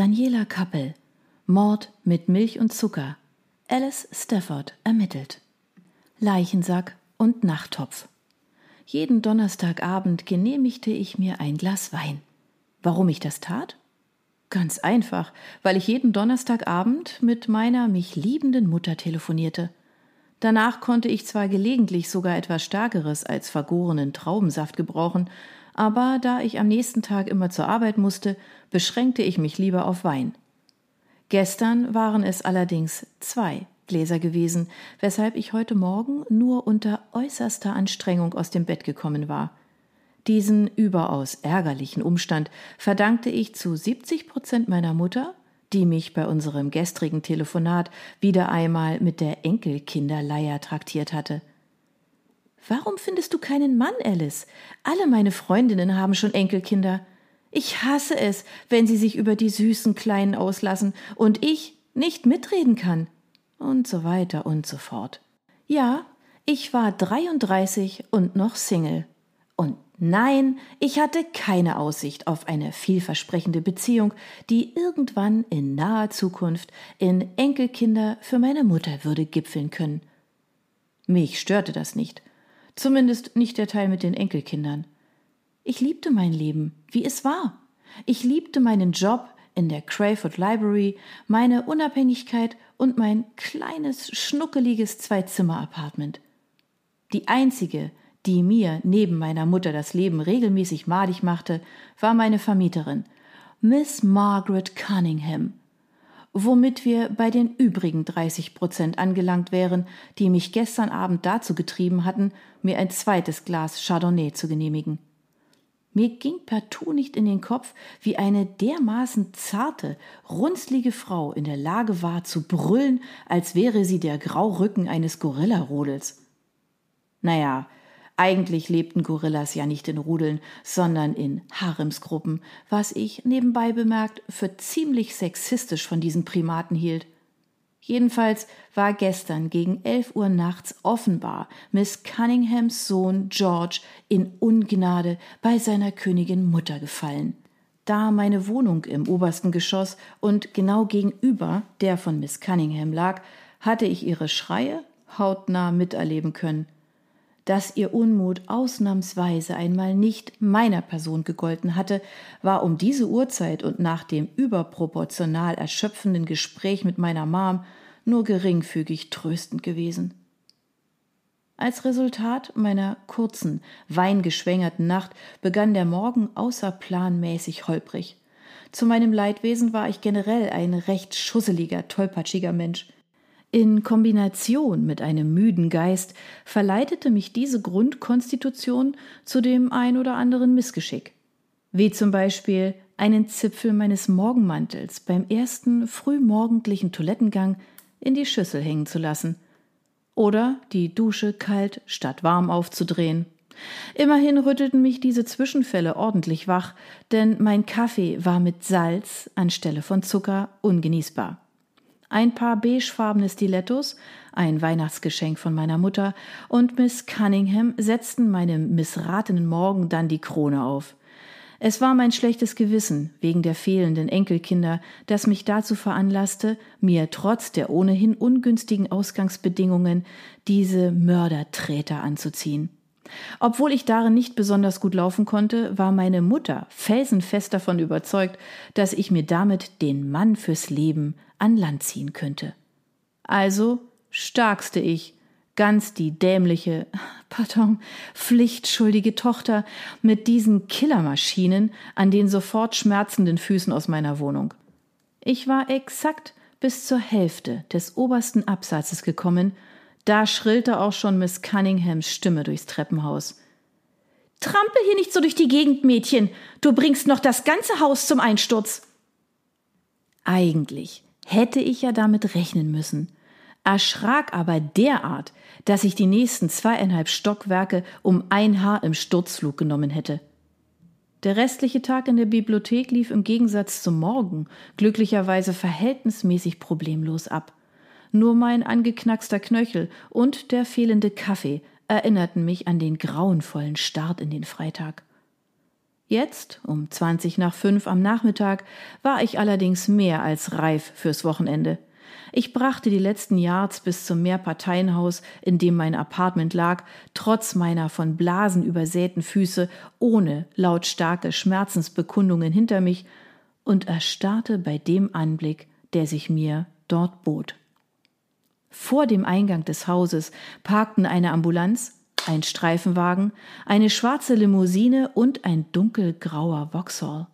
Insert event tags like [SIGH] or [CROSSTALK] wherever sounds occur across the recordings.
Daniela Kappel Mord mit Milch und Zucker. Alice Stafford ermittelt. Leichensack und Nachttopf. Jeden Donnerstagabend genehmigte ich mir ein Glas Wein. Warum ich das tat? Ganz einfach, weil ich jeden Donnerstagabend mit meiner mich liebenden Mutter telefonierte. Danach konnte ich zwar gelegentlich sogar etwas Stärkeres als vergorenen Traubensaft gebrauchen, aber da ich am nächsten Tag immer zur Arbeit musste, beschränkte ich mich lieber auf Wein. Gestern waren es allerdings zwei Gläser gewesen, weshalb ich heute Morgen nur unter äußerster Anstrengung aus dem Bett gekommen war. Diesen überaus ärgerlichen Umstand verdankte ich zu 70 Prozent meiner Mutter, die mich bei unserem gestrigen Telefonat wieder einmal mit der Enkelkinderleier traktiert hatte. Warum findest du keinen Mann, Alice? Alle meine Freundinnen haben schon Enkelkinder. Ich hasse es, wenn sie sich über die süßen Kleinen auslassen und ich nicht mitreden kann. Und so weiter und so fort. Ja, ich war 33 und noch Single. Und nein, ich hatte keine Aussicht auf eine vielversprechende Beziehung, die irgendwann in naher Zukunft in Enkelkinder für meine Mutter würde gipfeln können. Mich störte das nicht. Zumindest nicht der Teil mit den Enkelkindern. Ich liebte mein Leben, wie es war. Ich liebte meinen Job in der Crayford Library, meine Unabhängigkeit und mein kleines, schnuckeliges Zwei-Zimmer-Apartment. Die einzige, die mir neben meiner Mutter das Leben regelmäßig madig machte, war meine Vermieterin, Miss Margaret Cunningham, womit wir bei den übrigen 30 Prozent angelangt wären, die mich gestern Abend dazu getrieben hatten, mir ein zweites Glas Chardonnay zu genehmigen. Mir ging partout nicht in den Kopf, wie eine dermaßen zarte, runzlige Frau in der Lage war zu brüllen, als wäre sie der Graurücken eines Gorillarodels. Naja, eigentlich lebten Gorillas ja nicht in Rudeln, sondern in Haremsgruppen, was ich nebenbei bemerkt für ziemlich sexistisch von diesen Primaten hielt. Jedenfalls war gestern gegen elf Uhr nachts offenbar Miss Cunninghams Sohn George in Ungnade bei seiner Königin Mutter gefallen. Da meine Wohnung im obersten Geschoss und genau gegenüber der von Miss Cunningham lag, hatte ich ihre Schreie hautnah miterleben können – dass ihr Unmut ausnahmsweise einmal nicht meiner Person gegolten hatte, war um diese Uhrzeit und nach dem überproportional erschöpfenden Gespräch mit meiner Mom nur geringfügig tröstend gewesen. Als Resultat meiner kurzen, weingeschwängerten Nacht begann der Morgen außerplanmäßig holprig. Zu meinem Leidwesen war ich generell ein recht schusseliger, tollpatschiger Mensch. In Kombination mit einem müden Geist verleitete mich diese Grundkonstitution zu dem ein oder anderen Missgeschick, wie zum Beispiel einen Zipfel meines Morgenmantels beim ersten frühmorgendlichen Toilettengang in die Schüssel hängen zu lassen oder die Dusche kalt statt warm aufzudrehen. Immerhin rüttelten mich diese Zwischenfälle ordentlich wach, denn mein Kaffee war mit Salz anstelle von Zucker ungenießbar ein paar beigefarbene Stilettos, ein Weihnachtsgeschenk von meiner Mutter, und Miss Cunningham setzten meinem missratenen Morgen dann die Krone auf. Es war mein schlechtes Gewissen wegen der fehlenden Enkelkinder, das mich dazu veranlasste, mir trotz der ohnehin ungünstigen Ausgangsbedingungen diese Mörderträter anzuziehen. Obwohl ich darin nicht besonders gut laufen konnte, war meine Mutter felsenfest davon überzeugt, dass ich mir damit den Mann fürs Leben an Land ziehen könnte. Also starkste ich, ganz die dämliche, [LAUGHS] pardon, pflichtschuldige Tochter mit diesen Killermaschinen an den sofort schmerzenden Füßen aus meiner Wohnung. Ich war exakt bis zur Hälfte des obersten Absatzes gekommen da schrillte auch schon Miss Cunninghams Stimme durchs Treppenhaus. Trampel hier nicht so durch die Gegend, Mädchen. Du bringst noch das ganze Haus zum Einsturz. Eigentlich hätte ich ja damit rechnen müssen, erschrak aber derart, dass ich die nächsten zweieinhalb Stockwerke um ein Haar im Sturzflug genommen hätte. Der restliche Tag in der Bibliothek lief im Gegensatz zum Morgen glücklicherweise verhältnismäßig problemlos ab. Nur mein angeknackster Knöchel und der fehlende Kaffee erinnerten mich an den grauenvollen Start in den Freitag. Jetzt, um zwanzig nach fünf am Nachmittag, war ich allerdings mehr als reif fürs Wochenende. Ich brachte die letzten Yards bis zum Mehrparteienhaus, in dem mein Apartment lag, trotz meiner von Blasen übersäten Füße, ohne lautstarke Schmerzensbekundungen hinter mich und erstarrte bei dem Anblick, der sich mir dort bot. Vor dem Eingang des Hauses parkten eine Ambulanz, ein Streifenwagen, eine schwarze Limousine und ein dunkelgrauer Vauxhall.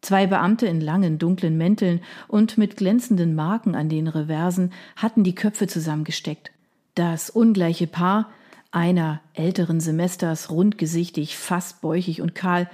Zwei Beamte in langen, dunklen Mänteln und mit glänzenden Marken an den Reversen hatten die Köpfe zusammengesteckt. Das ungleiche Paar, einer älteren Semesters, rundgesichtig, fast bäuchig und kahl,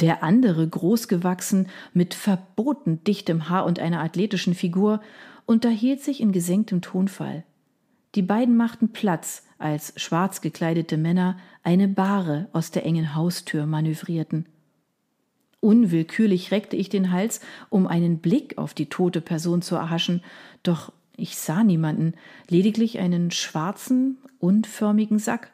der andere großgewachsen, mit verboten dichtem Haar und einer athletischen Figur, unterhielt sich in gesenktem Tonfall. Die beiden machten Platz, als schwarz gekleidete Männer eine Bahre aus der engen Haustür manövrierten. Unwillkürlich reckte ich den Hals, um einen Blick auf die tote Person zu erhaschen, doch ich sah niemanden, lediglich einen schwarzen, unförmigen Sack.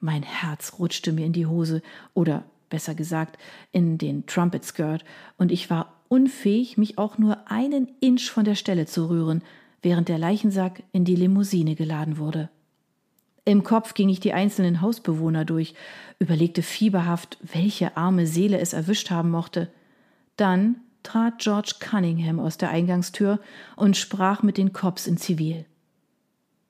Mein Herz rutschte mir in die Hose oder besser gesagt in den Trumpet Skirt, und ich war unfähig, mich auch nur einen Inch von der Stelle zu rühren, während der Leichensack in die Limousine geladen wurde. Im Kopf ging ich die einzelnen Hausbewohner durch, überlegte fieberhaft, welche arme Seele es erwischt haben mochte. Dann trat George Cunningham aus der Eingangstür und sprach mit den Cops in Zivil.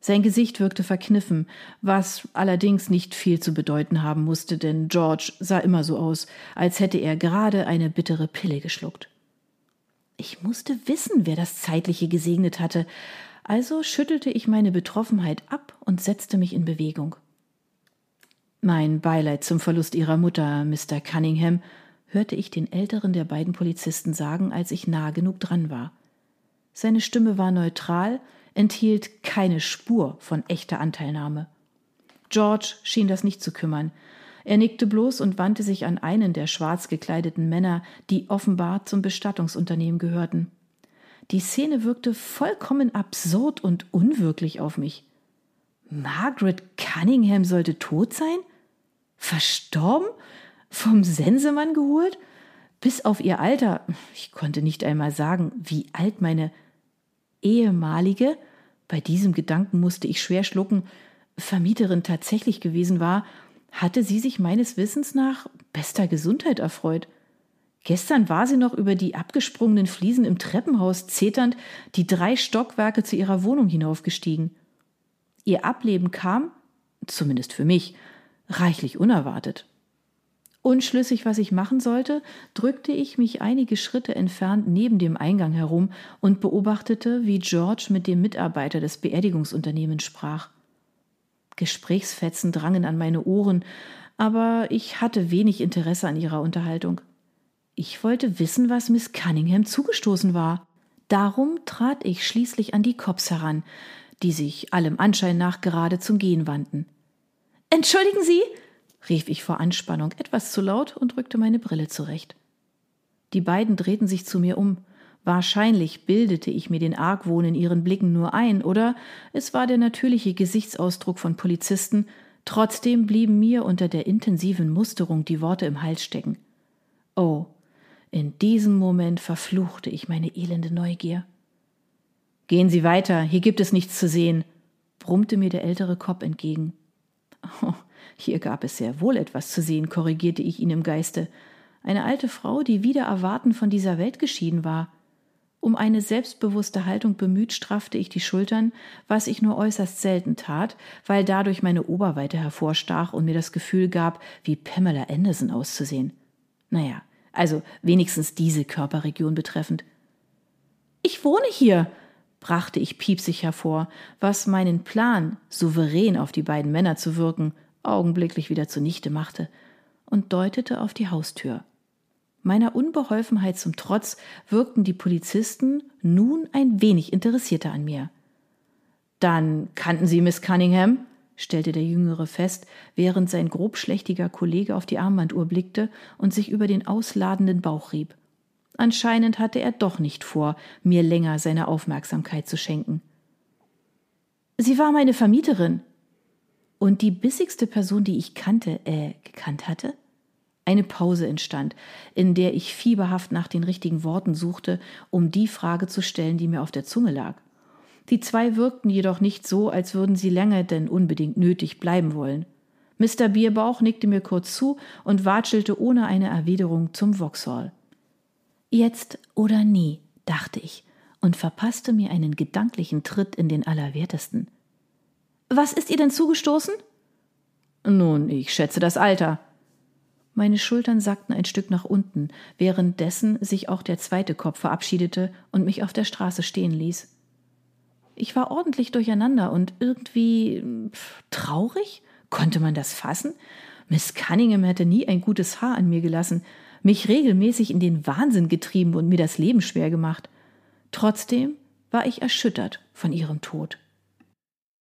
Sein Gesicht wirkte verkniffen, was allerdings nicht viel zu bedeuten haben musste, denn George sah immer so aus, als hätte er gerade eine bittere Pille geschluckt. Ich musste wissen, wer das Zeitliche gesegnet hatte, also schüttelte ich meine Betroffenheit ab und setzte mich in Bewegung. Mein Beileid zum Verlust Ihrer Mutter, Mr. Cunningham, hörte ich den älteren der beiden Polizisten sagen, als ich nah genug dran war. Seine Stimme war neutral, enthielt keine Spur von echter Anteilnahme. George schien das nicht zu kümmern. Er nickte bloß und wandte sich an einen der schwarz gekleideten Männer, die offenbar zum Bestattungsunternehmen gehörten. Die Szene wirkte vollkommen absurd und unwirklich auf mich. Margaret Cunningham sollte tot sein? Verstorben? Vom Sensemann geholt? Bis auf ihr Alter, ich konnte nicht einmal sagen, wie alt meine ehemalige, bei diesem Gedanken musste ich schwer schlucken, Vermieterin tatsächlich gewesen war, hatte sie sich meines Wissens nach bester Gesundheit erfreut. Gestern war sie noch über die abgesprungenen Fliesen im Treppenhaus zeternd die drei Stockwerke zu ihrer Wohnung hinaufgestiegen. Ihr Ableben kam, zumindest für mich, reichlich unerwartet. Unschlüssig, was ich machen sollte, drückte ich mich einige Schritte entfernt neben dem Eingang herum und beobachtete, wie George mit dem Mitarbeiter des Beerdigungsunternehmens sprach. Gesprächsfetzen drangen an meine Ohren, aber ich hatte wenig Interesse an ihrer Unterhaltung. Ich wollte wissen, was Miss Cunningham zugestoßen war. Darum trat ich schließlich an die Cops heran, die sich allem Anschein nach gerade zum Gehen wandten. Entschuldigen Sie, rief ich vor Anspannung etwas zu laut und rückte meine Brille zurecht. Die beiden drehten sich zu mir um. Wahrscheinlich bildete ich mir den Argwohn in ihren Blicken nur ein, oder es war der natürliche Gesichtsausdruck von Polizisten, trotzdem blieben mir unter der intensiven Musterung die Worte im Hals stecken. Oh, in diesem Moment verfluchte ich meine elende Neugier. Gehen Sie weiter, hier gibt es nichts zu sehen, brummte mir der ältere Kopp entgegen. Oh, hier gab es sehr wohl etwas zu sehen, korrigierte ich ihn im Geiste. Eine alte Frau, die wieder erwarten von dieser Welt geschieden war. Um eine selbstbewusste Haltung bemüht, straffte ich die Schultern, was ich nur äußerst selten tat, weil dadurch meine Oberweite hervorstach und mir das Gefühl gab, wie Pamela Anderson auszusehen. Naja, also wenigstens diese Körperregion betreffend. Ich wohne hier, brachte ich piepsig hervor, was meinen Plan, souverän auf die beiden Männer zu wirken, augenblicklich wieder zunichte machte, und deutete auf die Haustür. Meiner Unbeholfenheit zum Trotz wirkten die Polizisten nun ein wenig interessierter an mir. Dann kannten Sie Miss Cunningham? stellte der Jüngere fest, während sein grobschlächtiger Kollege auf die Armbanduhr blickte und sich über den ausladenden Bauch rieb. Anscheinend hatte er doch nicht vor, mir länger seine Aufmerksamkeit zu schenken. Sie war meine Vermieterin. Und die bissigste Person, die ich kannte, äh, gekannt hatte? Eine Pause entstand, in der ich fieberhaft nach den richtigen Worten suchte, um die Frage zu stellen, die mir auf der Zunge lag. Die zwei wirkten jedoch nicht so, als würden sie länger denn unbedingt nötig bleiben wollen. Mr. Bierbauch nickte mir kurz zu und watschelte ohne eine Erwiderung zum Vauxhall. Jetzt oder nie, dachte ich und verpasste mir einen gedanklichen Tritt in den Allerwertesten. Was ist ihr denn zugestoßen? Nun, ich schätze das Alter. Meine Schultern sackten ein Stück nach unten, währenddessen sich auch der zweite Kopf verabschiedete und mich auf der Straße stehen ließ. Ich war ordentlich durcheinander und irgendwie traurig? Konnte man das fassen? Miss Cunningham hätte nie ein gutes Haar an mir gelassen, mich regelmäßig in den Wahnsinn getrieben und mir das Leben schwer gemacht. Trotzdem war ich erschüttert von ihrem Tod.